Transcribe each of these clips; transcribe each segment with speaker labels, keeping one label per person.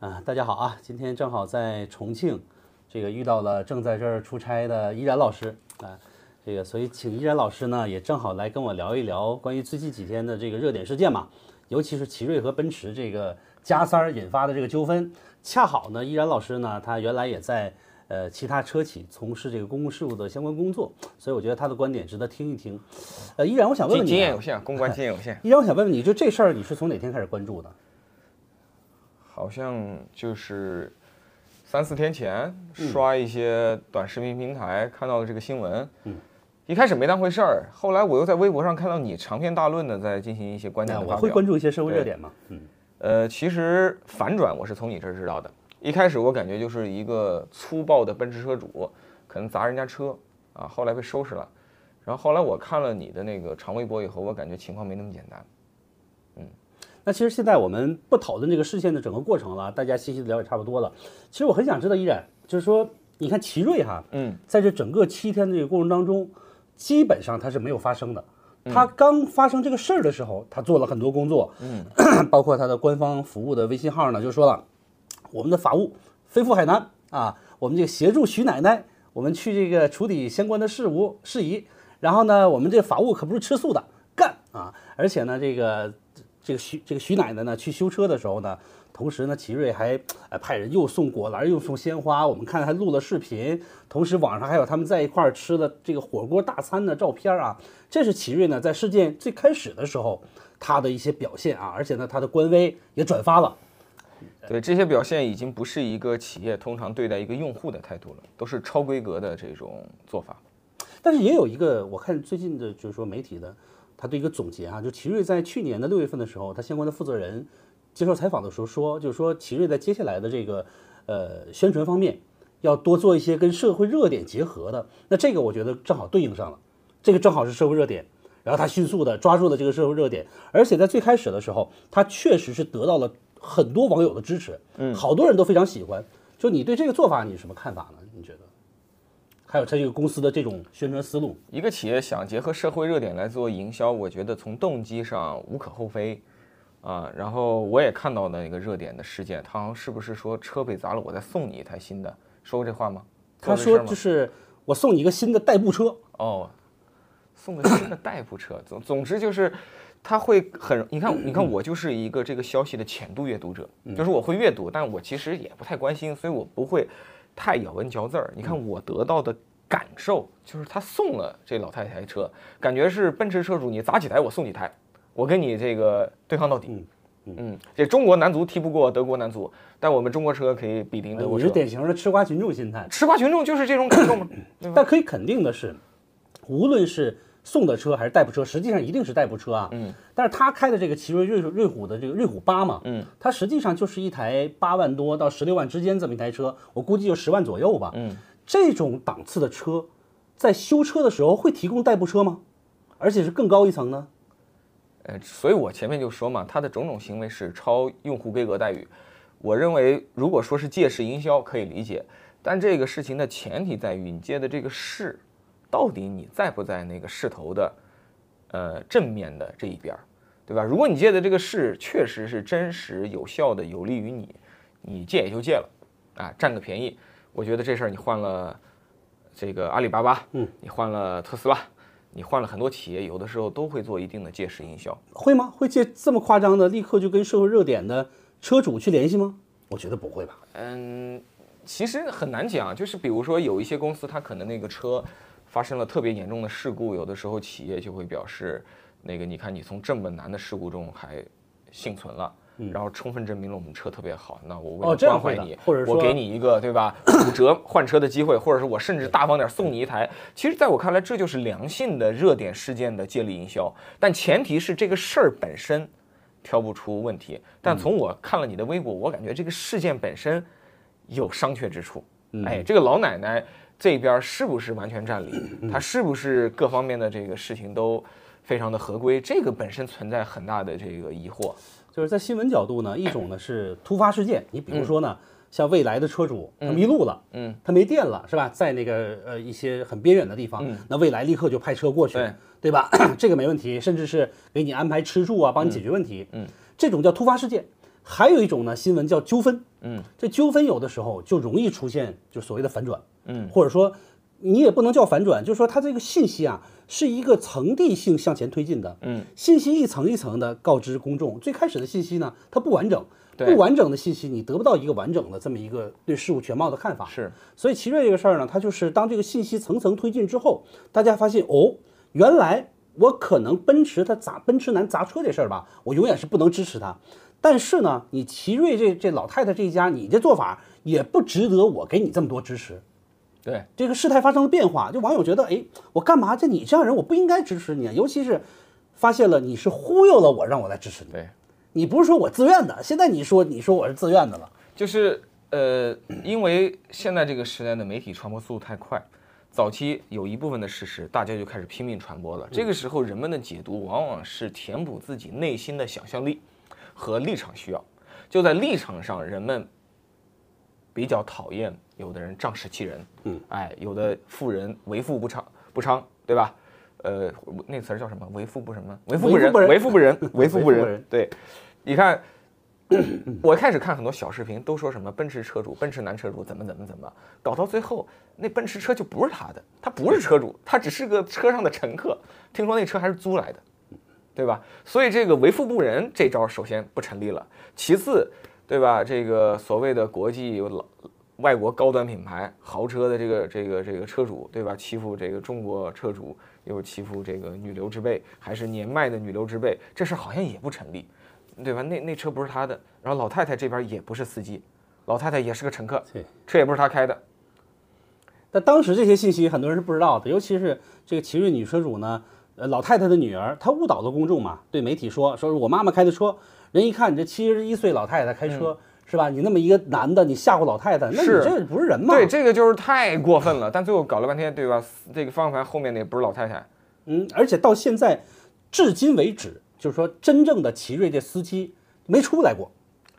Speaker 1: 啊，大家好啊！今天正好在重庆，这个遇到了正在这儿出差的依然老师啊，这个所以请依然老师呢也正好来跟我聊一聊关于最近几天的这个热点事件嘛，尤其是奇瑞和奔驰这个加塞儿引发的这个纠纷。恰好呢，依然老师呢他原来也在呃其他车企从事这个公共事务的相关工作，所以我觉得他的观点值得听一听。呃，依然我想问问你、啊，
Speaker 2: 经经验有限，公关经验有限，
Speaker 1: 依然我想问问你，就这事儿你是从哪天开始关注的？
Speaker 2: 好像就是三四天前刷一些短视频平台看到了这个新闻，
Speaker 1: 嗯，
Speaker 2: 一开始没当回事儿，后来我又在微博上看到你长篇大论的在进行一些观点
Speaker 1: 啊，
Speaker 2: 的发表，
Speaker 1: 我会关注一些社会热点嘛，嗯。
Speaker 2: 呃，其实反转我是从你这儿知道的。一开始我感觉就是一个粗暴的奔驰车主可能砸人家车啊，后来被收拾了。然后后来我看了你的那个长微博以后，我感觉情况没那么简单。
Speaker 1: 那其实现在我们不讨论这个事件的整个过程了，大家细细的了解差不多了。其实我很想知道，依然就是说，你看奇瑞哈，
Speaker 2: 嗯，
Speaker 1: 在这整个七天的这个过程当中，基本上它是没有发生的。它刚发生这个事儿的时候，它做了很多工作，嗯，包括它的官方服务的微信号呢，就说了，我们的法务飞赴海南啊，我们这个协助徐奶奶，我们去这个处理相关的事务事宜。然后呢，我们这个法务可不是吃素的，干啊！而且呢，这个这个徐这个徐奶奶呢去修车的时候呢，同时呢，奇瑞还呃派人又送果篮又送鲜花，我们看还录了视频，同时网上还有他们在一块儿吃的这个火锅大餐的照片啊。这是奇瑞呢在事件最开始的时候他的一些表现啊，而且呢，他的官微也转发了。
Speaker 2: 对这些表现已经不是一个企业通常对待一个用户的态度了，都是超规格的这种做法。
Speaker 1: 但是也有一个，我看最近的就是说媒体的，他对一个总结啊，就奇瑞在去年的六月份的时候，他相关的负责人接受采访的时候说，就是说奇瑞在接下来的这个呃宣传方面要多做一些跟社会热点结合的。那这个我觉得正好对应上了，这个正好是社会热点，然后他迅速的抓住了这个社会热点，而且在最开始的时候，他确实是得到了很多网友的支持，嗯，好多人都非常喜欢。就你对这个做法，你有什么看法呢？你觉得？还有他这个公司的这种宣传思路，
Speaker 2: 一个企业想结合社会热点来做营销，我觉得从动机上无可厚非，啊，然后我也看到那个热点的事件，他好像是不是说车被砸了，我再送你一台新的，说过这话吗？
Speaker 1: 他说就是我送你一个新的代步车，
Speaker 2: 哦，送个新的代步车，总总之就是，他会很，你看，你看，我就是一个这个消息的浅度阅读者，就是我会阅读，但我其实也不太关心，所以我不会太咬文嚼字儿。你看我得到的感受就是，他送了这老太太车，感觉是奔驰车主，你砸几台我送几台，我跟你这个对抗到底。嗯，这中国男足踢不过德国男足，但我们中国车可以比邻德国车
Speaker 1: 你是。典型的吃瓜群众心态。
Speaker 2: 吃瓜群众就是这种感受吗？
Speaker 1: 但可以肯定的是，无论是送的车还是代步车，实际上一定是代步车啊。
Speaker 2: 嗯。
Speaker 1: 但是他开的这个奇瑞瑞瑞虎的这个瑞虎八嘛，
Speaker 2: 嗯，
Speaker 1: 它实际上就是一台八万多到十六万之间这么一台车，我估计就十万左右吧。
Speaker 2: 嗯，
Speaker 1: 这种档次的车，在修车的时候会提供代步车吗？而且是更高一层呢？
Speaker 2: 呃，所以我前面就说嘛，他的种种行为是超用户规格待遇。我认为，如果说是借势营销，可以理解，但这个事情的前提在于你借的这个势，到底你在不在那个势头的，呃，正面的这一边儿，对吧？如果你借的这个势确实是真实有效的，有利于你，你借也就借了，啊，占个便宜。我觉得这事儿你换了这个阿里巴巴，
Speaker 1: 嗯，
Speaker 2: 你换了特斯拉。你换了很多企业，有的时候都会做一定的借势营销。
Speaker 1: 会吗？会借这么夸张的，立刻就跟社会热点的车主去联系吗？我觉得不会吧。
Speaker 2: 嗯，其实很难讲，就是比如说有一些公司，它可能那个车发生了特别严重的事故，有的时候企业就会表示，那个你看你从这么难的事故中还幸存了。然后充分证明了我们车特别好，那我为了关怀你，
Speaker 1: 或者说
Speaker 2: 我给你一个对吧五折换车的机会，或者是我甚至大方点送你一台。其实，在我看来，这就是良性的热点事件的借力营销，但前提是这个事儿本身挑不出问题。但从我看了你的微博，我感觉这个事件本身有商榷之处。哎，这个老奶奶这边是不是完全占理？她是不是各方面的这个事情都非常的合规？这个本身存在很大的这个疑惑。
Speaker 1: 就是在新闻角度呢，一种呢是突发事件，你比如说呢，像未来的车主他迷路了，
Speaker 2: 嗯，
Speaker 1: 他没电了，是吧？在那个呃一些很边远的地方，那未来立刻就派车过去，
Speaker 2: 对
Speaker 1: 对吧？这个没问题，甚至是给你安排吃住啊，帮你解决问题，嗯，这种叫突发事件。还有一种呢新闻叫纠纷，
Speaker 2: 嗯，
Speaker 1: 这纠纷有的时候就容易出现就所谓的反转，
Speaker 2: 嗯，
Speaker 1: 或者说你也不能叫反转，就是说它这个信息啊是一个层递性向前推进的，
Speaker 2: 嗯，
Speaker 1: 信息一层一层的告知公众，最开始的信息呢它不完整，
Speaker 2: 对。
Speaker 1: 不完整的信息你得不到一个完整的这么一个对事物全貌的看法，
Speaker 2: 是，
Speaker 1: 所以奇瑞这个事儿呢，它就是当这个信息层层推进之后，大家发现哦，原来我可能奔驰它砸奔驰男砸车这事儿吧，我永远是不能支持它。但是呢，你奇瑞这这老太太这一家，你这做法也不值得我给你这么多支持。
Speaker 2: 对，
Speaker 1: 这个事态发生了变化，就网友觉得，哎，我干嘛？这你这样人，我不应该支持你啊！尤其是发现了你是忽悠了我，让我来支持你。
Speaker 2: 对，
Speaker 1: 你不是说我自愿的，现在你说你说我是自愿的了。
Speaker 2: 就是呃，因为现在这个时代的媒体传播速度太快，早期有一部分的事实，大家就开始拼命传播了。这个时候，人们的解读往往是填补自己内心的想象力和立场需要。就在立场上，人们比较讨厌有的人仗势欺人，
Speaker 1: 嗯，
Speaker 2: 哎，有的富人为富不昌不昌，对吧？呃，那词儿叫什么？为富不什么？为富不仁，为富不仁，为富不仁。对，你看，我开始看很多小视频，都说什么奔驰车主、奔驰男车主怎么怎么怎么，搞到最后那奔驰车就不是他的，他不是车主，他只是个车上的乘客。听说那车还是租来的，对吧？所以这个为富不仁这招首先不成立了，其次，对吧？这个所谓的国际有老外国高端品牌豪车的这个这个这个车主，对吧？欺负这个中国车主，又欺负这个女流之辈，还是年迈的女流之辈，这事好像也不成立。对吧？那那车不是他的，然后老太太这边也不是司机，老太太也是个乘客，
Speaker 1: 对，
Speaker 2: 车也不是他开的。
Speaker 1: 但当时这些信息很多人是不知道的，尤其是这个奇瑞女车主呢，呃，老太太的女儿，她误导了公众嘛，对媒体说，说是我妈妈开的车，人一看你这七十一岁老太太开车、是吧？你那么一个男的，你吓唬老太太，那你这不是人吗？
Speaker 2: 对，这个就是太过分了。但最后搞了半天，对吧？这个方向盘后面那不是老太太，
Speaker 1: 嗯，而且到现在，至今为止，就是说真正的奇瑞这司机没出来过，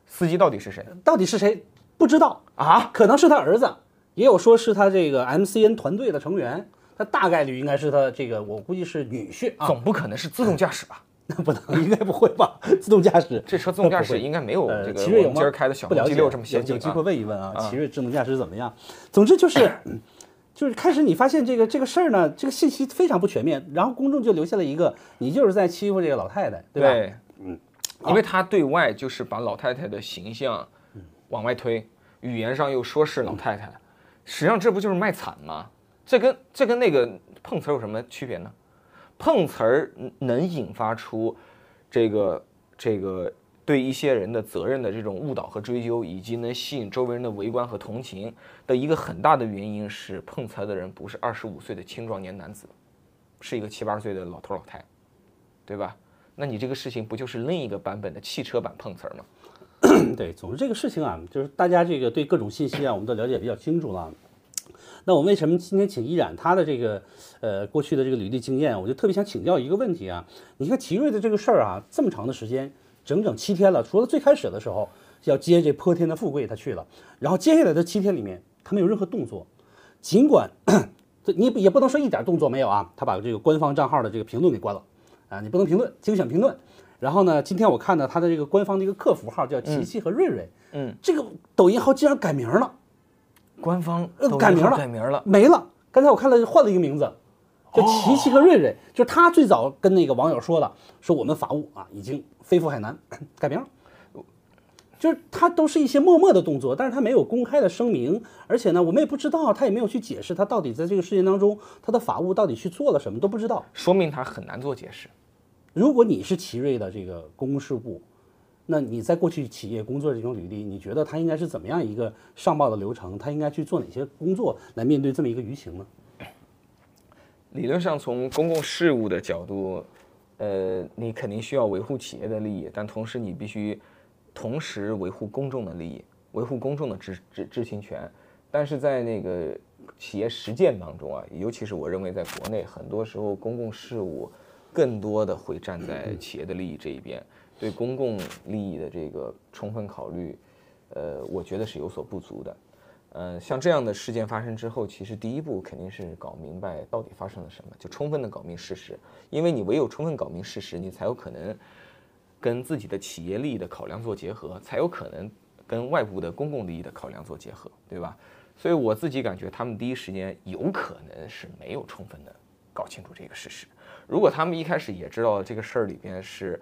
Speaker 2: 司机到底是谁
Speaker 1: 到底是谁不知道，
Speaker 2: 啊？
Speaker 1: 可能是他儿子，也有说是他这个 MCN 团队的成员，他大概率应该是他这个，我估计是女婿啊，
Speaker 2: 总不可能是自动驾驶吧？
Speaker 1: 那不能，应该不会吧？自动驾驶，
Speaker 2: 这车自动驾驶应该没有
Speaker 1: 呃，
Speaker 2: 这个
Speaker 1: 奇瑞有吗？
Speaker 2: 今儿开的小鹏
Speaker 1: 不了
Speaker 2: G
Speaker 1: 解，
Speaker 2: 六这么先进啊
Speaker 1: 有有机会问一问啊，
Speaker 2: 啊
Speaker 1: 奇瑞智能驾驶怎么样？总之就是，就是开始你发现这个这个事儿呢，这个信息非常不全面，然后公众就留下了一个你就是在欺负这个老太太，对吧？
Speaker 2: 对，嗯，因为他对外就是把老太太的形象往外推，语言上又说是老太太，实际上这不就是卖惨吗？这跟这跟那个碰瓷儿有什么区别呢？碰瓷儿能引发出这个这个对一些人的责任的这种误导和追究，以及能吸引周围人的围观和同情的一个很大的原因是，碰瓷的人不是二十五岁的青壮年男子，是一个七八岁的老头老太，对吧？那你这个事情不就是另一个版本的汽车版碰瓷儿吗？
Speaker 1: 对，总之这个事情啊，就是大家这个对各种信息啊，我们都了解比较清楚了。那我为什么今天请依然他的这个呃过去的这个履历经验，我就特别想请教一个问题啊。你看奇瑞的这个事儿啊，这么长的时间，整整七天了，除了最开始的时候要接这泼天的富贵，他去了，然后接下来的七天里面，他没有任何动作，尽管这 你也不能说一点动作没有啊，他把这个官方账号的这个评论给关了啊，你不能评论，精选评论。然后呢，今天我看到他的这个官方的一个客服号叫琪琪和瑞瑞，
Speaker 2: 嗯，
Speaker 1: 这个抖音号竟然改名了，
Speaker 2: 官方
Speaker 1: 呃改名了，
Speaker 2: 改名了，
Speaker 1: 没了。刚才我看了换了一个名字，叫琪琪和瑞瑞，就是他最早跟那个网友说的，说我们法务啊已经飞赴海南，改名了。就是他都是一些默默的动作，但是他没有公开的声明，而且呢，我们也不知道，他也没有去解释他到底在这个事件当中，他的法务到底去做了什么都不知道。
Speaker 2: 说明他很难做解释。
Speaker 1: 如果你是奇瑞的这个公共事务部，那你在过去企业工作这种履历，你觉得他应该是怎么样一个上报的流程？他应该去做哪些工作来面对这么一个舆情呢？
Speaker 2: 理论上，从公共事务的角度，呃，你肯定需要维护企业的利益，但同时你必须同时维护公众的利益，维护公众的知知知情权。但是在那个企业实践当中啊，尤其是我认为在国内，很多时候公共事务更多的会站在企业的利益这一边，对公共利益的这个充分考虑，呃，我觉得是有所不足的。呃，像这样的事件发生之后，其实第一步肯定是搞明白到底发生了什么，就充分的搞明事实。因为你唯有充分搞明事实，你才有可能跟自己的企业利益的考量做结合，才有可能跟外部的公共利益的考量做结合，对吧？所以我自己感觉，他们第一时间有可能是没有充分的搞清楚这个事实。如果他们一开始也知道这个事儿里边是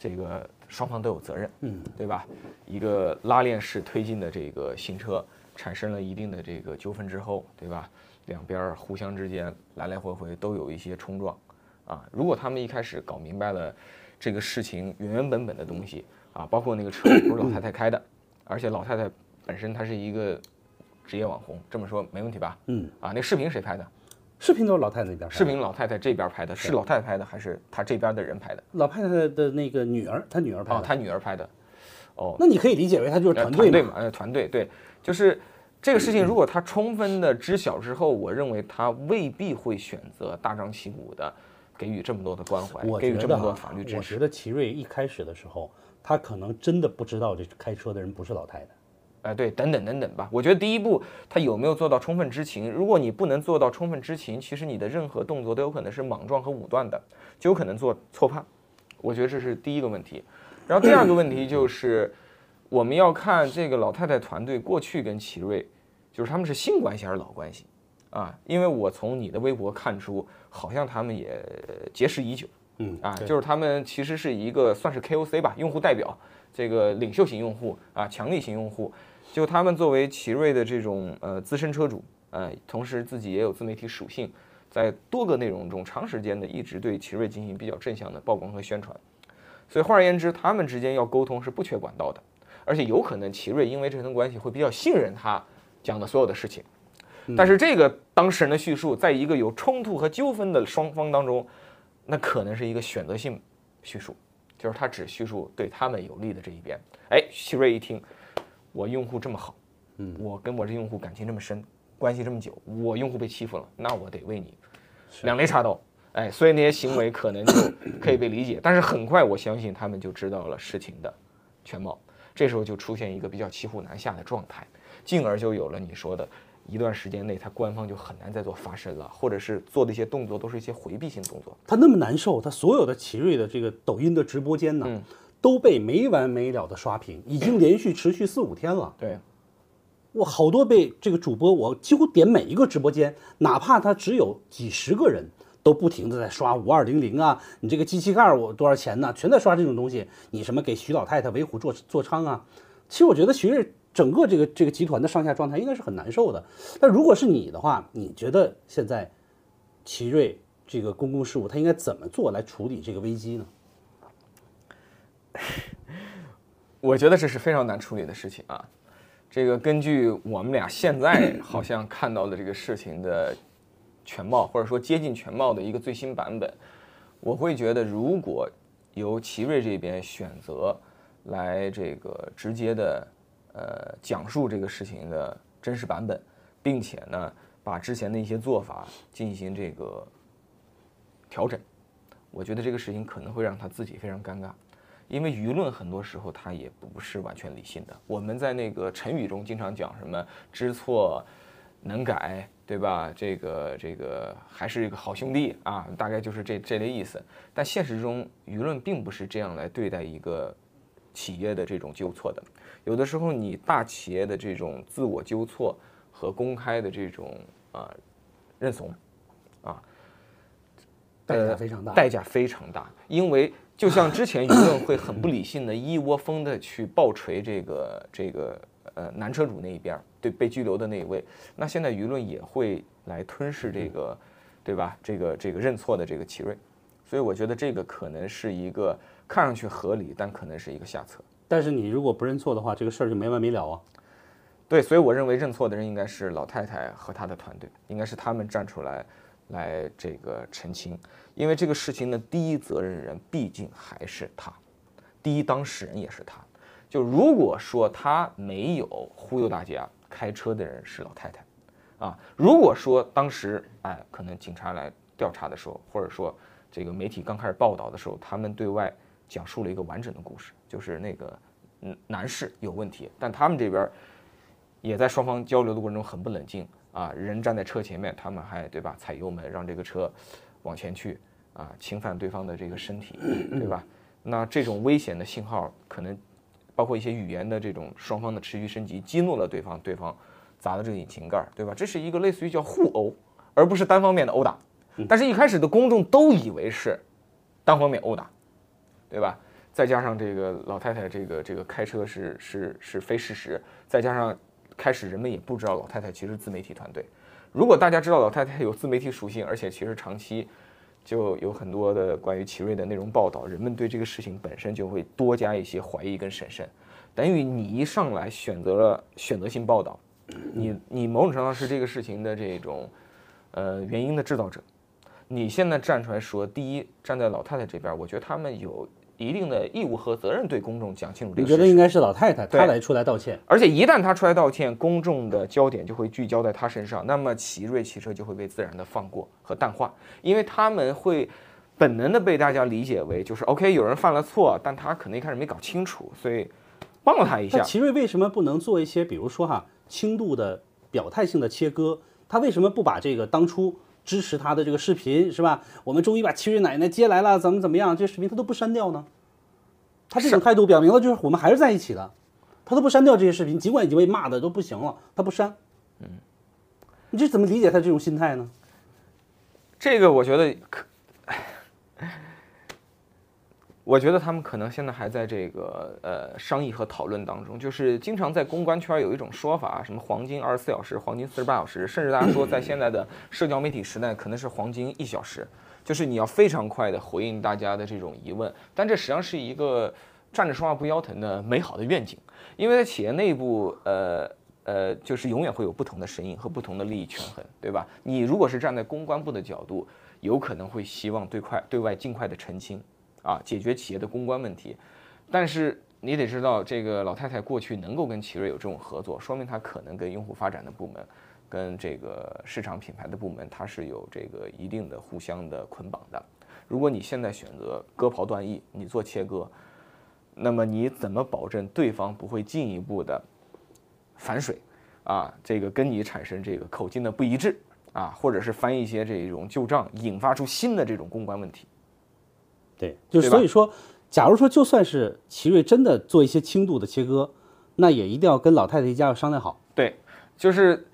Speaker 2: 这个双方都有责任，嗯，对吧？一个拉链式推进的这个新车产生了一定的这个纠纷之后，对吧？两边互相之间来来回回都有一些冲撞，啊，如果他们一开始搞明白了这个事情原原本本的东西啊，包括那个车不是老太太开的，而且老太太本身她是一个。职业网红这么说没问题吧？
Speaker 1: 嗯
Speaker 2: 啊，那视频谁拍的？
Speaker 1: 视频都是老太太那边拍的。
Speaker 2: 视频老太太这边拍的，是老太太拍的还是她这边的人拍的？
Speaker 1: 老太太的那个女儿，她女儿拍的。
Speaker 2: 哦，她女儿拍的。哦，
Speaker 1: 那你可以理解为她就是
Speaker 2: 团
Speaker 1: 队
Speaker 2: 嘛？呃，团队对，就是这个事情，如果他充分的知晓之后，我认为他未必会选择大张旗鼓的给予这么多的关怀，给予这么多法律支持。
Speaker 1: 我觉得奇瑞一开始的时候，他可能真的不知道这开车的人不是老太太。
Speaker 2: 哎，对，等等等等吧。我觉得第一步，他有没有做到充分知情？如果你不能做到充分知情，其实你的任何动作都有可能是莽撞和武断的，就有可能做错判。我觉得这是第一个问题。然后第二个问题就是，我们要看这个老太太团队过去跟奇瑞，就是他们是新关系还是老关系啊？因为我从你的微博看出，好像他们也结识已久。
Speaker 1: 嗯
Speaker 2: 啊，就是他们其实是一个算是 KOC 吧，用户代表，这个领袖型用户啊，强力型用户。就他们作为奇瑞的这种呃资深车主，呃，同时自己也有自媒体属性，在多个内容中长时间的一直对奇瑞进行比较正向的曝光和宣传，所以换而言之，他们之间要沟通是不缺管道的，而且有可能奇瑞因为这层关系会比较信任他讲的所有的事情，但是这个当事人的叙述，在一个有冲突和纠纷的双方当中，那可能是一个选择性叙述，就是他只叙述对他们有利的这一边，哎，希瑞一听。我用户这么好，嗯，我跟我这用户感情这么深，关系这么久，我用户被欺负了，那我得为你两肋插刀，哎，所以那些行为可能就可以被理解，但是很快我相信他们就知道了事情的全貌，这时候就出现一个比较骑虎难下的状态，进而就有了你说的一段时间内，他官方就很难再做发声了，或者是做的一些动作都是一些回避性动作。
Speaker 1: 他那么难受，他所有的奇瑞的这个抖音的直播间呢？都被没完没了的刷屏，已经连续持续四五天了。
Speaker 2: 对，
Speaker 1: 我好多被这个主播，我几乎点每一个直播间，哪怕他只有几十个人，都不停的在刷五二零零啊，你这个机器盖我多少钱呢？全在刷这种东西。你什么给徐老太太为虎作作伥啊？其实我觉得徐瑞整个这个这个集团的上下状态应该是很难受的。那如果是你的话，你觉得现在奇瑞这个公共事务他应该怎么做来处理这个危机呢？
Speaker 2: 我觉得这是非常难处理的事情啊！这个根据我们俩现在好像看到的这个事情的全貌，或者说接近全貌的一个最新版本，我会觉得，如果由奇瑞这边选择来这个直接的呃讲述这个事情的真实版本，并且呢把之前的一些做法进行这个调整，我觉得这个事情可能会让他自己非常尴尬。因为舆论很多时候它也不是完全理性的。我们在那个成语中经常讲什么“知错能改”，对吧？这个这个还是一个好兄弟啊，大概就是这这类意思。但现实中舆论并不是这样来对待一个企业的这种纠错的。有的时候你大企业的这种自我纠错和公开的这种啊认怂啊，
Speaker 1: 代价非常大，
Speaker 2: 代价非常大，因为。就像之前舆论会很不理性的一窝蜂的去爆锤这个 这个呃男车主那一边对被拘留的那一位，那现在舆论也会来吞噬这个，对吧？这个这个认错的这个奇瑞，所以我觉得这个可能是一个看上去合理，但可能是一个下策。
Speaker 1: 但是你如果不认错的话，这个事儿就没完没了啊。
Speaker 2: 对，所以我认为认错的人应该是老太太和她的团队，应该是他们站出来。来这个澄清，因为这个事情的第一责任人毕竟还是他，第一当事人也是他。就如果说他没有忽悠大家，开车的人是老太太，啊，如果说当时哎，可能警察来调查的时候，或者说这个媒体刚开始报道的时候，他们对外讲述了一个完整的故事，就是那个嗯男士有问题，但他们这边也在双方交流的过程中很不冷静。啊，人站在车前面，他们还对吧？踩油门让这个车往前去，啊，侵犯对方的这个身体，对吧？那这种危险的信号可能包括一些语言的这种双方的持续升级，激怒了对方，对方砸了这个引擎盖，对吧？这是一个类似于叫互殴，而不是单方面的殴打。但是，一开始的公众都以为是单方面殴打，对吧？再加上这个老太太这个这个开车是是是非事实，再加上开始人们也不知道老太太其实自媒体团队。如果大家知道老太太有自媒体属性，而且其实长期就有很多的关于奇瑞的内容报道，人们对这个事情本身就会多加一些怀疑跟审慎。等于你一上来选择了选择性报道，你你某种程度上是这个事情的这种呃原因的制造者。你现在站出来说，第一站在老太太这边，我觉得他们有一定的义务和责任对公众讲清楚这个事。
Speaker 1: 你觉得应该是老太太她来出来道歉？
Speaker 2: 而且一旦她出来道歉，公众的焦点就会聚焦在她身上，那么奇瑞汽车就会被自然的放过和淡化，因为他们会本能的被大家理解为就是 OK，有人犯了错，但他可能一开始没搞清楚，所以帮了他一下。
Speaker 1: 奇瑞为什么不能做一些，比如说哈轻度的表态性的切割？他为什么不把这个当初支持他的这个视频是吧？我们终于把七瑞奶奶接来了，怎么怎么样？这视频他都不删掉呢？他这种态度表明了就是我们还是在一起的，他都不删掉这些视频，尽管已经被骂的都不行了，他不删。嗯，你这怎么理解他这种心态呢？
Speaker 2: 这个我觉得可，我觉得他们可能现在还在这个呃商议和讨论当中，就是经常在公关圈有一种说法，什么黄金二十四小时、黄金四十八小时，甚至大家说在现在的社交媒体时代，可能是黄金一小时，就是你要非常快的回应大家的这种疑问，但这实际上是一个站着说话不腰疼的美好的愿景，因为在企业内部，呃。呃，就是永远会有不同的声音和不同的利益权衡，对吧？你如果是站在公关部的角度，有可能会希望对快对外尽快的澄清，啊，解决企业的公关问题。但是你得知道，这个老太太过去能够跟奇瑞有这种合作，说明她可能跟用户发展的部门，跟这个市场品牌的部门，它是有这个一定的互相的捆绑的。如果你现在选择割袍断义，你做切割，那么你怎么保证对方不会进一步的？反水，啊，这个跟你产生这个口径的不一致啊，或者是翻一些这种旧账，引发出新的这种公关问题。
Speaker 1: 对，就所以说，假如说就算是奇瑞真的做一些轻度的切割，那也一定要跟老太太一家要商量好。
Speaker 2: 对，就是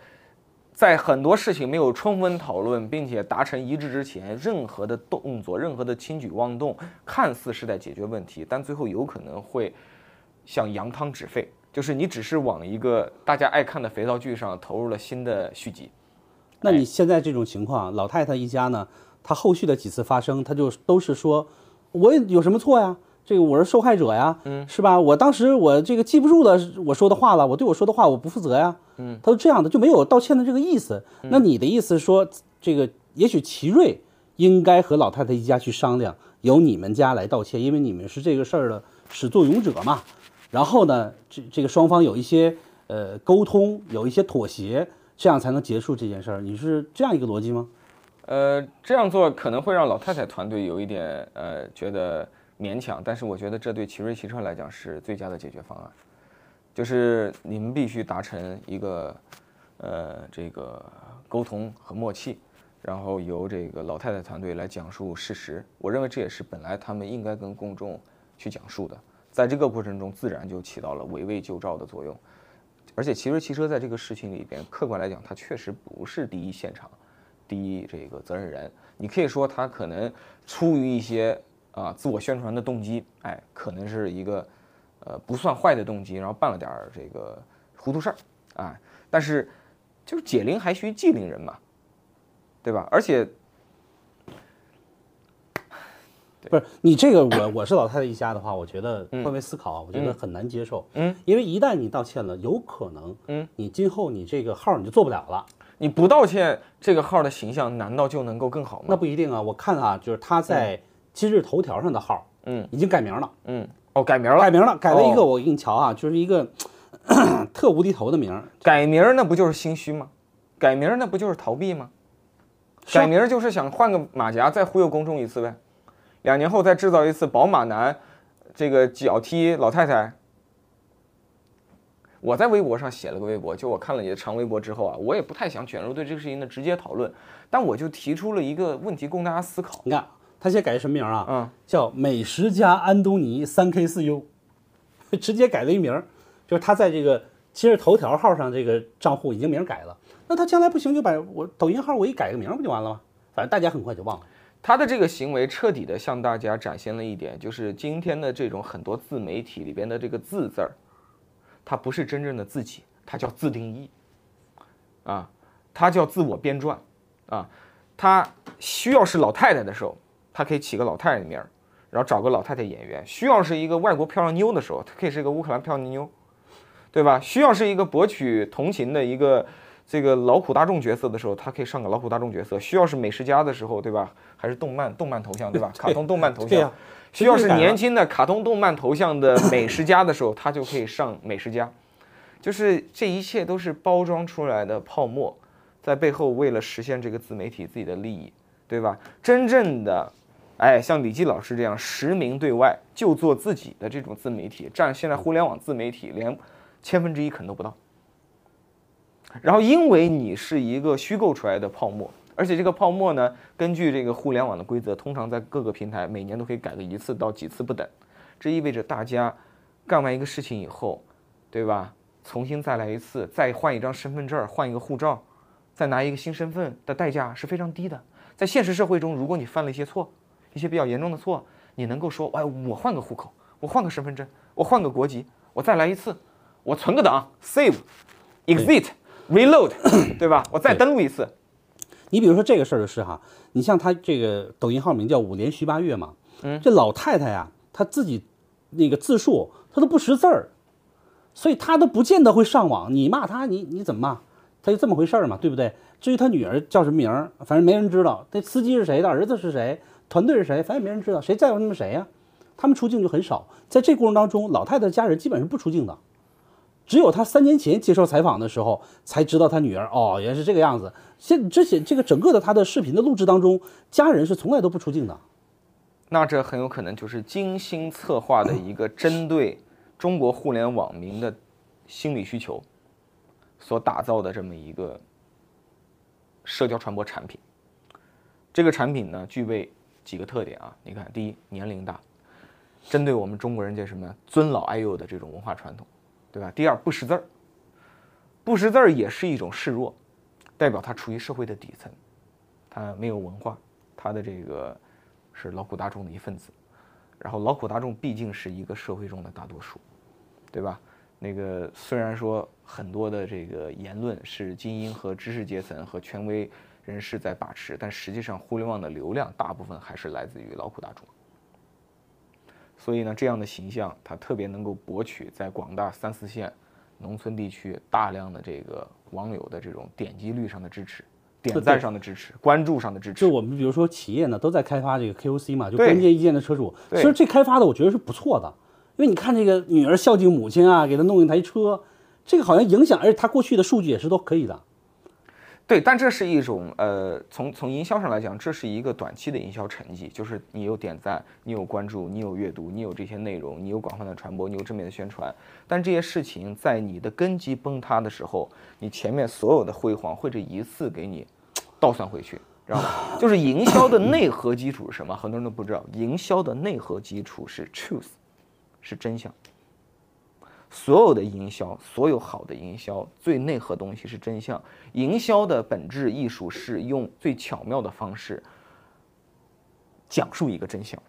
Speaker 2: 在很多事情没有充分讨论并且达成一致之前，任何的动作、任何的轻举妄动，看似是在解决问题，但最后有可能会像扬汤止沸，就是你只是往一个大家爱看的肥皂剧上投入了新的续集。
Speaker 1: 那你现在这种情况，老太太一家呢，她后续的几次发生，她就都是说，我也有什么错呀？这个我是受害者呀，嗯，是吧？我当时我这个记不住了我说的话了，我对我说的话我不负责呀，嗯，他说这样的，就没有道歉的这个意思。那你的意思说，这个也许奇瑞应该和老太太一家去商量，由你们家来道歉，因为你们是这个事儿的始作俑者嘛。然后呢，这这个双方有一些呃沟通，有一些妥协，这样才能结束这件事儿。你是这样一个逻辑吗？
Speaker 2: 呃，这样做可能会让老太太团队有一点呃觉得勉强，但是我觉得这对奇瑞汽车来讲是最佳的解决方案，就是你们必须达成一个呃这个沟通和默契，然后由这个老太太团队来讲述事实。我认为这也是本来他们应该跟公众去讲述的，在这个过程中自然就起到了围魏救赵的作用。而且奇瑞汽车在这个事情里边，客观来讲，它确实不是第一现场。第一这个责任人，你可以说他可能出于一些啊自我宣传的动机，哎，可能是一个呃不算坏的动机，然后办了点儿这个糊涂事儿，啊，但是就是解铃还须系铃人嘛，对吧？而且
Speaker 1: 不是你这个我我是老太太一家的话，我觉得换位思考啊，我觉得很难接受。
Speaker 2: 嗯，
Speaker 1: 因为一旦你道歉了，有可能，
Speaker 2: 嗯，
Speaker 1: 你今后你这个号你就做不了了。
Speaker 2: 你不道歉，这个号的形象难道就能够更好吗？
Speaker 1: 那不一定啊，我看啊，就是他在今日头条上的号，
Speaker 2: 嗯，
Speaker 1: 已经改名了，
Speaker 2: 嗯，哦，改名了，
Speaker 1: 改名了，改了一个，
Speaker 2: 哦
Speaker 1: 我给你瞧啊，就是一个 特无敌头的名。
Speaker 2: 改名那不就是心虚吗？改名那不就是逃避吗？改名就是想换个马甲再忽悠公众一次呗，两年后再制造一次宝马男，这个脚踢老太太。我在微博上写了个微博，就我看了你的长微博之后啊，我也不太想卷入对这个事情的直接讨论，但我就提出了一个问题供大家思考。
Speaker 1: 你看，他现在改什么名啊？
Speaker 2: 嗯，
Speaker 1: 叫美食家安东尼三 K 四 U，直接改了一名儿，就是他在这个今日头条号上这个账户已经名改了。那他将来不行就把我抖音号我一改个名儿不就完了吗？反正大家很快就忘了。
Speaker 2: 他的这个行为彻底的向大家展现了一点，就是今天的这种很多自媒体里边的这个“字”字儿，它不是真正的自己，它叫自定义，啊，它叫自我编撰，啊，他需要是老太太的时候，他可以起个老太太的名儿，然后找个老太太演员；需要是一个外国漂亮妞的时候，他可以是一个乌克兰漂亮妞，对吧？需要是一个博取同情的一个这个劳苦大众角色的时候，他可以上个劳苦大众角色；需要是美食家的时候，对吧？还是动漫动漫头像，对吧？卡通动漫头像。需要是年轻的卡通动漫头像的美食家的时候，他就可以上美食家。就是这一切都是包装出来的泡沫，在背后为了实现这个自媒体自己的利益，对吧？真正的，哎，像李记老师这样实名对外就做自己的这种自媒体，占现在互联网自媒体连千分之一可能都不到。然后，因为你是一个虚构出来的泡沫，而且这个泡沫呢，根据这个互联网的规则，通常在各个平台每年都可以改个一次到几次不等。这意味着大家干完一个事情以后，对吧？重新再来一次，再换一张身份证，换一个护照，再拿一个新身份的代价是非常低的。在现实社会中，如果你犯了一些错，一些比较严重的错，你能够说，哎，我换个户口，我换个身份证，我换个国籍，我再来一次，我存个档，save，exit。Reload，对吧？我再登录一次。
Speaker 1: 你比如说这个事儿就是哈，你像他这个抖音号名叫五连续八月嘛，嗯，这老太太呀，她自己那个自述她都不识字儿，所以她都不见得会上网。你骂她，你你怎么骂？她就这么回事儿嘛，对不对？至于她女儿叫什么名儿，反正没人知道。这司机是谁的儿子是谁，团队是谁，反正没人知道。谁在乎那么谁呀？他们出镜就很少。在这过程当中，老太太家人基本是不出镜的。只有他三年前接受采访的时候，才知道他女儿哦，原来是这个样子。现之前这个整个的他的视频的录制当中，家人是从来都不出镜的。
Speaker 2: 那这很有可能就是精心策划的一个针对中国互联网民的心理需求所打造的这么一个社交传播产品。这个产品呢，具备几个特点啊？你看，第一，年龄大，针对我们中国人这什么尊老爱幼的这种文化传统。对吧？第二，不识字儿，不识字儿也是一种示弱，代表他处于社会的底层，他没有文化，他的这个是劳苦大众的一份子，然后劳苦大众毕竟是一个社会中的大多数，对吧？那个虽然说很多的这个言论是精英和知识阶层和权威人士在把持，但实际上互联网的流量大部分还是来自于劳苦大众。所以呢，这样的形象，它特别能够博取在广大三四线农村地区大量的这个网友的这种点击率上的支持、点赞上的支持、关注上的支持。
Speaker 1: 就我们比如说企业呢，都在开发这个 KOC 嘛，就关键意见的车主。其实这开发的我觉得是不错的，因为你看这个女儿孝敬母亲啊，给她弄一台车，这个好像影响，而且她过去的数据也是都可以的。
Speaker 2: 对，但这是一种呃，从从营销上来讲，这是一个短期的营销成绩，就是你有点赞，你有关注，你有阅读，你有这些内容，你有广泛的传播，你有正面的宣传。但这些事情在你的根基崩塌的时候，你前面所有的辉煌会这一次给你倒算回去，知道吗？就是营销的内核基础是什么？很多人都不知道，营销的内核基础是 truth，是真相。所有的营销，所有好的营销，最内核东西是真相。营销的本质艺术是用最巧妙的方式讲述一个真相，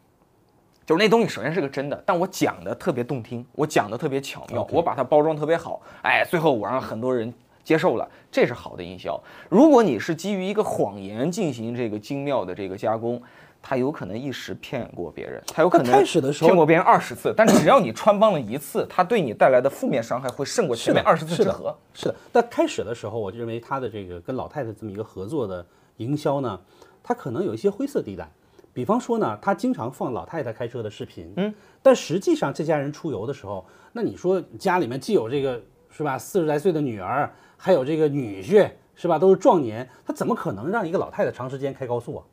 Speaker 2: 就是那东西首先是个真的，但我讲的特别动听，我讲的特别巧妙，我把它包装特别好，哎，最后我让很多人接受了，这是好的营销。如果你是基于一个谎言进行这个精妙的这个加工。他有可能一时骗过别人，他有可能
Speaker 1: 开始的时候
Speaker 2: 骗过别人二十次，但只要你穿帮了一次，他对你带来的负面伤害会胜过前面二十次之和。
Speaker 1: 是的，但开始的时候，我就认为他的这个跟老太太这么一个合作的营销呢，他可能有一些灰色地带。比方说呢，他经常放老太太开车的视频，嗯，但实际上这家人出游的时候，那你说家里面既有这个是吧，四十来岁的女儿，还有这个女婿是吧，都是壮年，他怎么可能让一个老太太长时间开高速啊？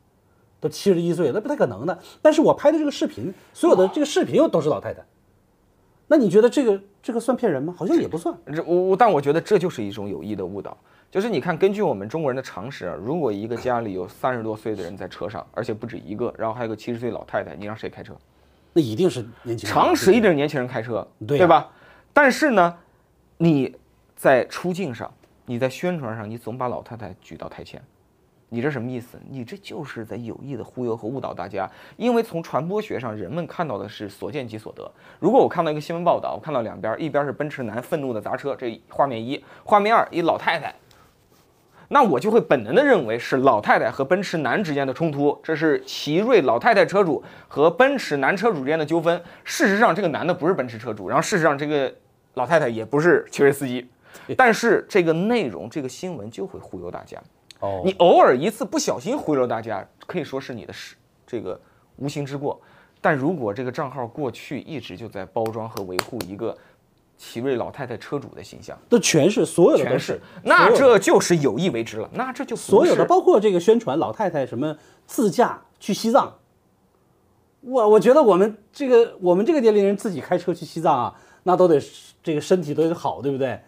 Speaker 1: 都七十一岁，那不太可能的。但是我拍的这个视频，所有的这个视频又都是老太太，那你觉得这个这个算骗人吗？好像也不算。
Speaker 2: 这我我，但我觉得这就是一种有意的误导。就是你看，根据我们中国人的常识啊，如果一个家里有三十多岁的人在车上，而且不止一个，然后还有个七十岁老太太，你让谁开车？
Speaker 1: 那一定是年轻人。
Speaker 2: 常识一定是，年轻人开车，
Speaker 1: 对
Speaker 2: 吧？但是呢，你在出境上，你在宣传上，你总把老太太举到台前，你这什么意思？你这就是在有意的忽悠和误导大家。因为从传播学上，人们看到的是所见即所得。如果我看到一个新闻报道，我看到两边，一边是奔驰男愤怒的砸车，这画面一；画面二，一老太太。那我就会本能的认为是老太太和奔驰男之间的冲突，这是奇瑞老太太车主和奔驰男车主之间的纠纷。事实上，这个男的不是奔驰车主，然后事实上这个老太太也不是奇瑞司机，但是这个内容这个新闻就会忽悠大家。
Speaker 1: 哦，
Speaker 2: 你偶尔一次不小心忽悠大家，可以说是你的是，这个无心之过。但如果这个账号过去一直就在包装和维护一个奇瑞老太太车主的形象，
Speaker 1: 那全是所有的都
Speaker 2: 全
Speaker 1: 是，
Speaker 2: 那这就是有意为之了，那这就
Speaker 1: 所有的，包括这个宣传老太太什么自驾去西藏，我我觉得我们这个我们这个年龄人自己开车去西藏啊，那都得这个身体都得好，对不对？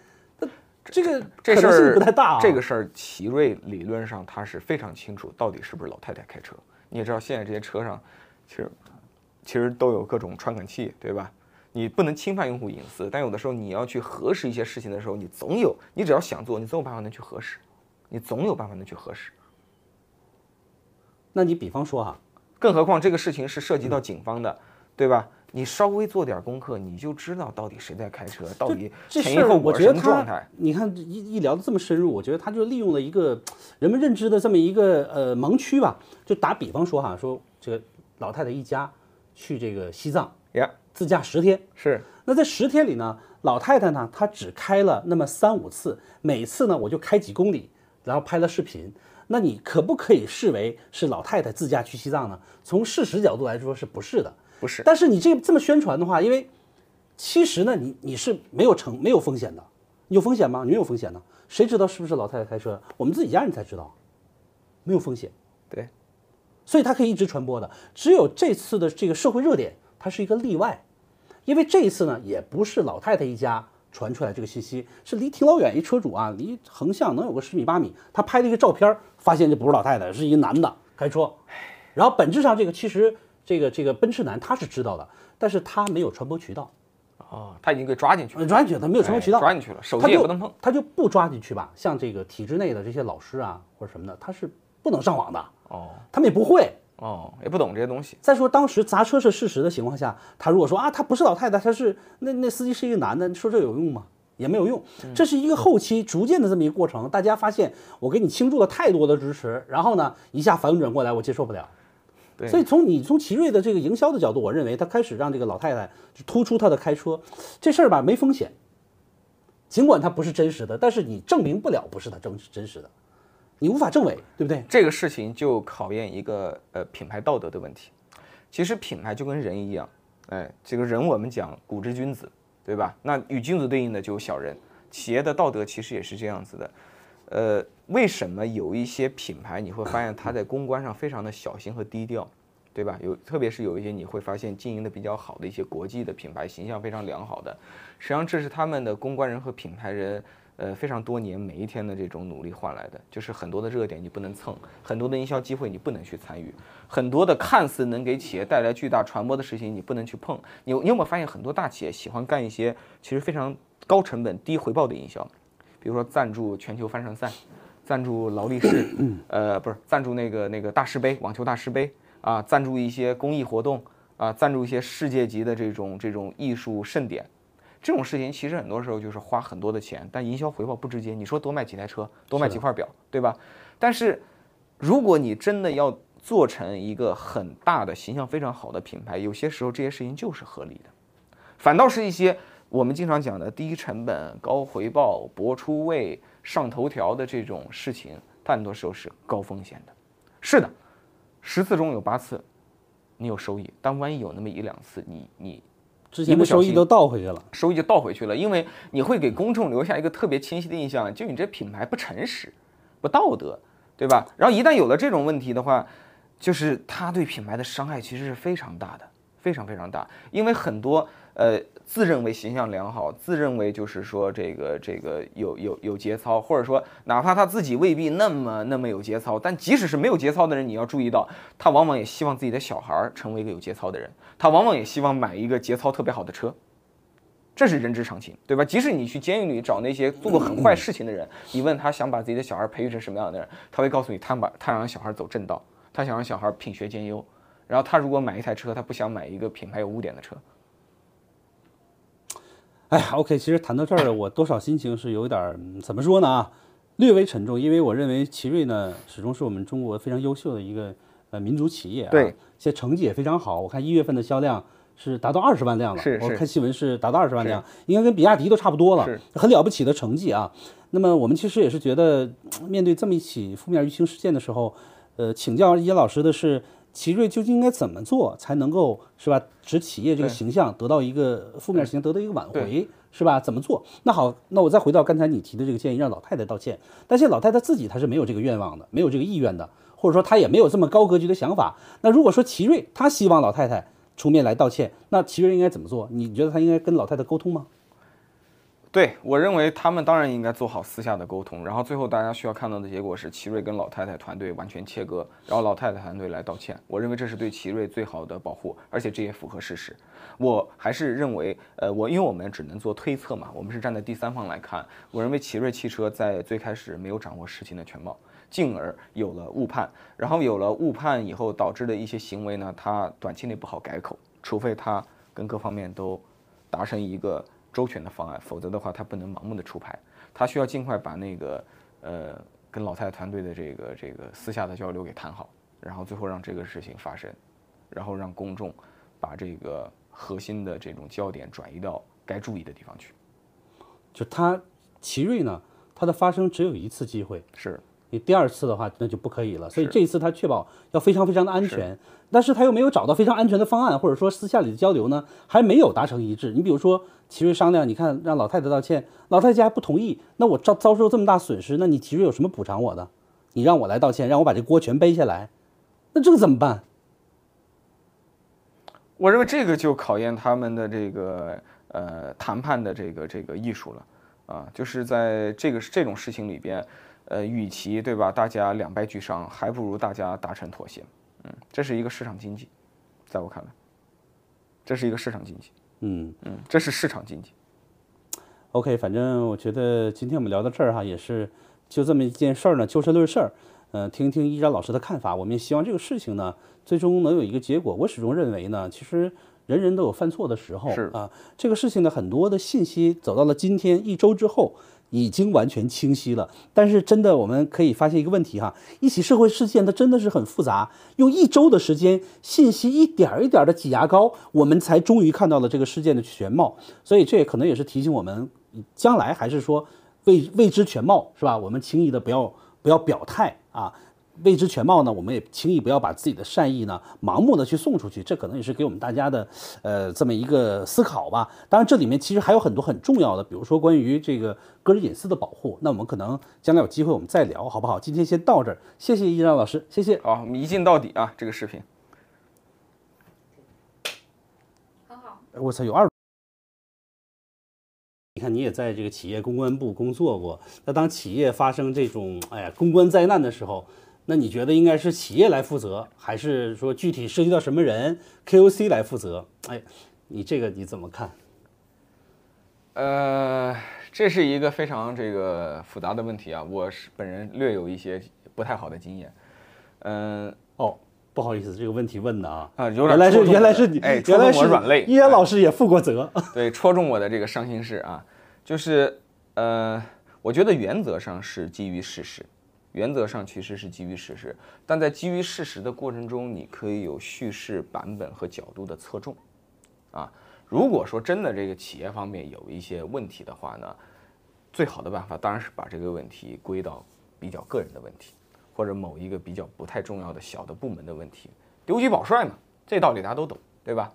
Speaker 1: 那这个
Speaker 2: 这事儿
Speaker 1: 不太大啊。
Speaker 2: 这个事儿，奇瑞理论上他是非常清楚到底是不是老太太开车。你也知道，现在这些车上其实其实都有各种传感器，对吧？你不能侵犯用户隐私，但有的时候你要去核实一些事情的时候，你总有你只要想做，你总有办法能去核实，你总有办法能去核实。
Speaker 1: 那你比方说哈、
Speaker 2: 更何况这个事情是涉及到警方的，对吧？你稍微做点功课，你就知道到底谁在开车，到底前因后果是
Speaker 1: 我觉得他
Speaker 2: 什么状态。，
Speaker 1: 你看一一聊的这么深入，我觉得他就利用了一个人们认知的这么一个呃盲区吧。就打比方说哈，说这个老太太一家去这个西藏
Speaker 2: 呀，
Speaker 1: 自驾十天，
Speaker 2: 是
Speaker 1: 那在十天里呢，老太太呢，她只开了那么三五次，每次呢我就开几公里，然后拍了视频。那你可不可以视为是老太太自驾去西藏呢？从事实角度来说是不是的？
Speaker 2: 不是？
Speaker 1: 但是你这这么宣传的话，因为其实呢，你你是没有成没有风险的，有风险吗？你没有风险呢，谁知道是不是老太太开车？我们自己家人才知道，没有风险，
Speaker 2: 对，
Speaker 1: 所以它可以一直传播的。只有这次的这个社会热点，它是一个例外，因为这一次呢，也不是老太太一家传出来这个信息，是离挺老远一车主啊，离横向能有个十米八米，他拍了一个照片，发现这不是老太太，是一个男的开车。然后本质上这个其实这个这个奔驰男他是知道的，但是他没有传播渠道，
Speaker 2: 哦，他已经给抓进去了。
Speaker 1: 呃抓进去了他没有传播渠道，
Speaker 2: 哎抓进去了，手机也不能碰。
Speaker 1: 他就不抓进去吧。像这个体制内的这些老师啊或者什么的，他是不能上网的，
Speaker 2: 哦
Speaker 1: 他们也不会。
Speaker 2: 哦，也不懂这些东西。
Speaker 1: 再说当时砸车是事实的情况下，他如果说啊，他不是老太太，他是那那司机是一个男的，你说这有用吗？也没有用，这是一个后期逐渐的这么一个过程。大家发现我给你倾注了太多的支持，然后呢，一下反转过来，我接受不了。
Speaker 2: 对
Speaker 1: 所以从你从奇瑞的这个营销的角度，我认为他开始让这个老太太就突出她的开车这事儿吧，没风险。尽管它不是真实的，但是你证明不了不是它真真实的，你无法证伪，对不对？
Speaker 2: 这个事情就考验一个呃品牌道德的问题。其实品牌就跟人一样，哎，这个人我们讲古之君子，对吧？那与君子对应的就有小人。企业的道德其实也是这样子的。呃，为什么有一些品牌你会发现它在公关上非常的小心和低调，对吧？有特别是有一些你会发现经营的比较好的一些国际的品牌，形象非常良好的，实际上这是他们的公关人和品牌人。呃，非常多年每一天的这种努力换来的，就是很多的热点你不能蹭，很多的营销机会你不能去参与，很多的看似能给企业带来巨大传播的事情你不能去碰。你你有没有发现很多大企业喜欢干一些其实非常高成本低回报的营销，比如说赞助全球帆船赛，赞助劳力士，呃，不是赞助那个那个大师杯网球大师杯啊，赞助一些公益活动啊，赞助一些世界级的这种这种艺术盛典。这种事情其实很多时候就是花很多的钱，但营销回报不直接。你说多卖几台车，多卖几块表，对吧？但是如果你真的要做成一个很大的形象非常好的品牌，有些时候这些事情就是合理的，反倒是一些我们经常讲的低成本、高回报、博出位、上头条的这种事情，它很多时候是高风险的。是的，十次中有八次你有收益，但万一有那么一两次你你
Speaker 1: 之前的收益都倒回去了。
Speaker 2: 收益就倒回去了，因为你会给公众留下一个特别清晰的印象，就你这品牌不诚实、不道德，对吧？然后一旦有了这种问题的话，就是它对品牌的伤害其实是非常大的，非常非常大。因为很多呃，自认为形象良好，自认为就是说这个这个有有有节操，或者说哪怕他自己未必那么那么有节操，但即使是没有节操的人，你要注意到，他往往也希望自己的小孩成为一个有节操的人，他往往也希望买一个节操特别好的车。这是人之常情，对吧？即使你去监狱里找那些做过很坏事情的人，你问他想把自己的小孩培育成什么样的人，他会告诉你，他把他想让小孩走正道，他想让小孩品学兼优。然后他如果买一台车，他不想买一个品牌有污点的车。
Speaker 1: 哎，OK，其实谈到这儿，我多少心情是有点儿怎么说呢啊，略微沉重，因为我认为奇瑞呢始终是我们中国非常优秀的一个呃民族企业啊，
Speaker 2: 对，
Speaker 1: 现在成绩也非常好。我看一月份的销量是达到二十万辆了，
Speaker 2: 是是
Speaker 1: 我看新闻是达到二十万辆，应该跟比亚迪都差不多了，很了不起的成绩啊。那么我们其实也是觉得，面对这么一起负面舆情事件的时候，呃，请教叶老师的是。奇瑞究竟应该怎么做才能够是吧，使企业这个形象得到一个负面形象得到一个挽回是吧？怎么做？那好，那我再回到刚才你提的这个建议，让老太太道歉。但是老太太自己她是没有这个愿望的，没有这个意愿的，或者说她也没有这么高格局的想法。那如果说奇瑞她希望老太太出面来道歉，那奇瑞应该怎么做？你觉得他应该跟老太太沟通吗？
Speaker 2: 对我认为，他们当然应该做好私下的沟通，然后最后大家需要看到的结果是，奇瑞跟老太太团队完全切割，然后老太太团队来道歉。我认为这是对奇瑞最好的保护，而且这也符合事实。我还是认为，呃，我因为我们只能做推测嘛，我们是站在第三方来看。我认为奇瑞汽车在最开始没有掌握事情的全貌，进而有了误判，然后有了误判以后导致的一些行为呢，它短期内不好改口，除非它跟各方面都达成一个。周全的方案，否则的话，他不能盲目的出牌，他需要尽快把那个，呃，跟老太太团队的这个这个私下的交流给谈好，然后最后让这个事情发生，然后让公众把这个核心的这种焦点转移到该注意的地方去。
Speaker 1: 就他奇瑞呢，它的发生只有一次机会，
Speaker 2: 是。
Speaker 1: 你第二次的话，那就不可以了。所以这一次他确保要非常非常的安全，但是他又没有找到非常安全的方案，或者说私下里的交流呢，还没有达成一致。你比如说奇瑞商量，你看让老太太道歉，老太太还不同意，那我遭遭受这么大损失，那你奇瑞有什么补偿我的？你让我来道歉，让我把这锅全背下来，那这个怎么办？
Speaker 2: 我认为这个就考验他们的这个呃谈判的这个这个艺术了啊，就是在这个这种事情里边。呃，与其对吧，大家两败俱伤，还不如大家达成妥协。嗯，这是一个市场经济，在我看来，这是一个市场经济。
Speaker 1: 嗯
Speaker 2: 嗯，这是市场经济。
Speaker 1: OK，反正我觉得今天我们聊到这儿哈，也是就这么一件事儿呢，就事论事儿。嗯，听听依然老师的看法，我们也希望这个事情呢，最终能有一个结果。我始终认为呢，其实人人都有犯错的时候。
Speaker 2: 是
Speaker 1: 啊，这个事情的很多的信息走到了今天一周之后。已经完全清晰了，但是真的我们可以发现一个问题哈，一起社会事件它真的是很复杂，用一周的时间，信息一点儿一点儿的挤牙膏，我们才终于看到了这个事件的全貌。所以这也可能也是提醒我们，将来还是说未未知全貌是吧？我们轻易的不要不要表态啊。未知全貌呢，我们也轻易不要把自己的善意呢盲目的去送出去，这可能也是给我们大家的呃这么一个思考吧。当然，这里面其实还有很多很重要的，比如说关于这个个人隐私的保护，那我们可能将来有机会我们再聊，好不好？今天先到这儿，谢谢易章老师，谢谢。
Speaker 2: 好，我们一镜到底啊，这个视频
Speaker 3: 很好。
Speaker 1: 我操，有二。你看，你也在这个企业公关部工作过，那当企业发生这种哎呀公关灾难的时候。那你觉得应该是企业来负责，还是说具体涉及到什么人，KOC 来负责？哎，你这个你怎么看？
Speaker 2: 呃，这是一个非常这个复杂的问题啊，我是本人略有一些不太好的经验。嗯，
Speaker 1: 哦，不好意思，这个问题问的啊
Speaker 2: 啊，原
Speaker 1: 来是原来是你，
Speaker 2: 哎，
Speaker 1: 原来是
Speaker 2: 我软肋，
Speaker 1: 依然老师也负过责，
Speaker 2: 对，戳中我的这个伤心事啊，就是呃，我觉得原则上是基于事实。原则上其实是基于事实，但在基于事实的过程中，你可以有叙事版本和角度的侧重，啊，如果说真的这个企业方面有一些问题的话呢，最好的办法当然是把这个问题归到比较个人的问题，或者某一个比较不太重要的小的部门的问题，丢车保帅嘛，这道理大家都懂，对吧？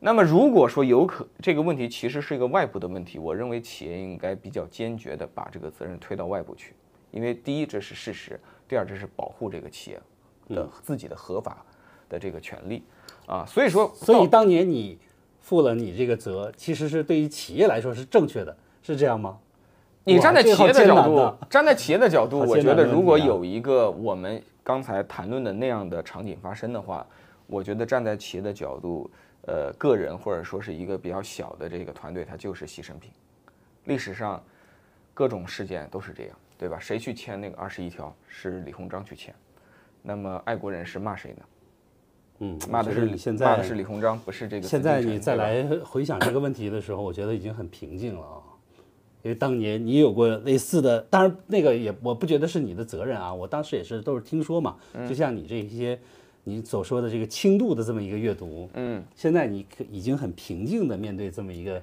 Speaker 2: 那么如果说有可这个问题其实是一个外部的问题，我认为企业应该比较坚决的把这个责任推到外部去。因为第一，这是事实；第二，这是保护这个企业的自己的合法的这个权利啊。所以说，
Speaker 1: 所以当年你负了你这个责，其实是对于企业来说是正确的，是这样吗？
Speaker 2: 你站在企业的角度，站在企业的角度，我觉得如果有一个我们刚才谈论的那样的场景发生的话，我觉得站在企业的角度，呃，个人或者说是一个比较小的这个团队，它就是牺牲品。历史上各种事件都是这样，对吧？谁去签那个二十一条？是李鸿章去签。那么爱国人士骂谁呢？
Speaker 1: 嗯，
Speaker 2: 骂的是
Speaker 1: 你现在
Speaker 2: 骂的是李鸿章，不是这个。
Speaker 1: 现在你再，来回想这个问题的时候，我觉得已经很平静了啊。因为当年你有过类似的，当然那个也我不觉得是你的责任啊，我当时也是都是听说嘛。
Speaker 2: 嗯
Speaker 1: 就像你这些你所说的这个轻度的这么一个阅读，
Speaker 2: 嗯，
Speaker 1: 现在你可已经很平静的面对这么一个，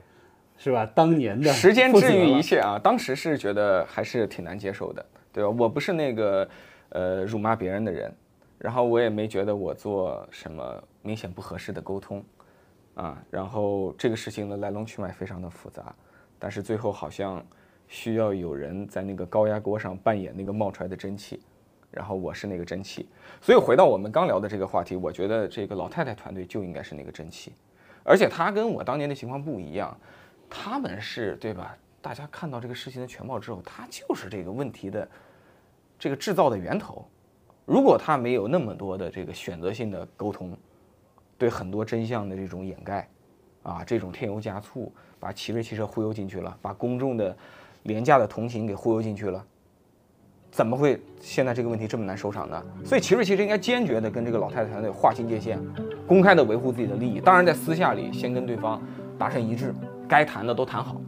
Speaker 1: 是吧？当年的
Speaker 2: 时间治愈一切啊！当时是觉得还是挺难接受的，对吧？我不是那个呃辱骂别人的人，然后我也没觉得我做什么明显不合适的沟通啊。然后这个事情的来龙去脉非常的复杂，但是最后好像需要有人在那个高压锅上扮演那个冒出来的蒸汽，然后我是那个蒸汽。所以回到我们刚聊的这个话题，我觉得这个老太太团队就应该是那个蒸汽，而且她跟我当年的情况不一样。他们是对吧？大家看到这个事情的全貌之后，他就是这个问题的这个制造的源头。如果他没有那么多的这个选择性的沟通，对很多真相的这种掩盖，啊，这种添油加醋，把奇瑞汽车忽悠进去了，把公众的廉价的同情给忽悠进去了，怎么会现在这个问题这么难收场呢？所以奇瑞汽车应该坚决的跟这个老太太团队划清界限，公开的维护自己的利益，当然在私下里先跟对方达成一致，该谈的都谈好，